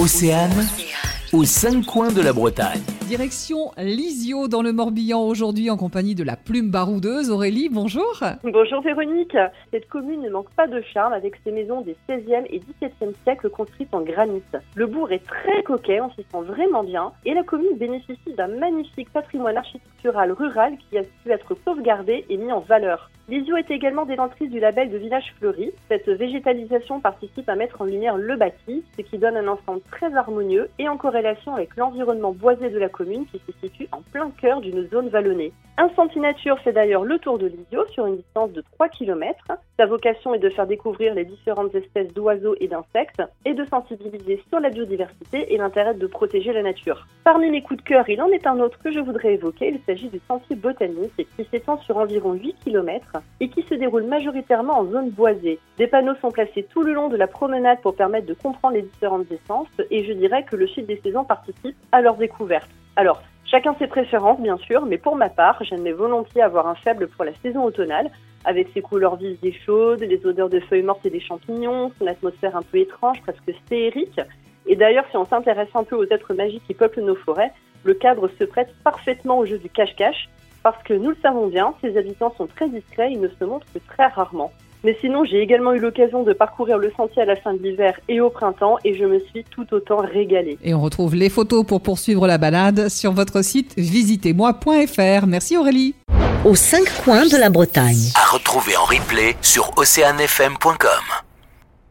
Océane, aux cinq coins de la Bretagne. Direction Lisio dans le Morbihan aujourd'hui en compagnie de la plume baroudeuse. Aurélie, bonjour. Bonjour Véronique. Cette commune ne manque pas de charme avec ses maisons des 16e et 17e siècles construites en granit. Le bourg est très coquet, on s'y sent vraiment bien et la commune bénéficie d'un magnifique patrimoine architectural rural qui a pu être sauvegardé et mis en valeur. Lisio est également détentrice du label de village fleuri. Cette végétalisation participe à mettre en lumière le bâti, ce qui donne un ensemble très harmonieux et en corrélation avec l'environnement boisé de la commune qui se situe en plein cœur d'une zone vallonnée. Un Nature fait d'ailleurs le tour de l'Isio sur une distance de 3 km. Sa vocation est de faire découvrir les différentes espèces d'oiseaux et d'insectes et de sensibiliser sur la biodiversité et l'intérêt de protéger la nature. Parmi mes coups de cœur, il en est un autre que je voudrais évoquer. Il s'agit du sentier botanique qui s'étend sur environ 8 km et qui se déroule majoritairement en zone boisée. Des panneaux sont placés tout le long de la promenade pour permettre de comprendre les différentes essences et je dirais que le fil des saisons participe à leur découverte. Alors, chacun ses préférences bien sûr, mais pour ma part, j'aimais volontiers avoir un faible pour la saison automnale, avec ses couleurs vives et chaudes, les odeurs de feuilles mortes et des champignons, son atmosphère un peu étrange, presque féerique. Et d'ailleurs, si on s'intéresse un peu aux êtres magiques qui peuplent nos forêts, le cadre se prête parfaitement au jeu du cache-cache, parce que nous le savons bien, ses habitants sont très discrets, ils ne se montrent que très rarement. Mais sinon, j'ai également eu l'occasion de parcourir le sentier à la fin de l'hiver et au printemps et je me suis tout autant régalée. Et on retrouve les photos pour poursuivre la balade sur votre site visitez-moi.fr. Merci Aurélie. Aux cinq coins de la Bretagne. À retrouver en replay sur oceanfm.com.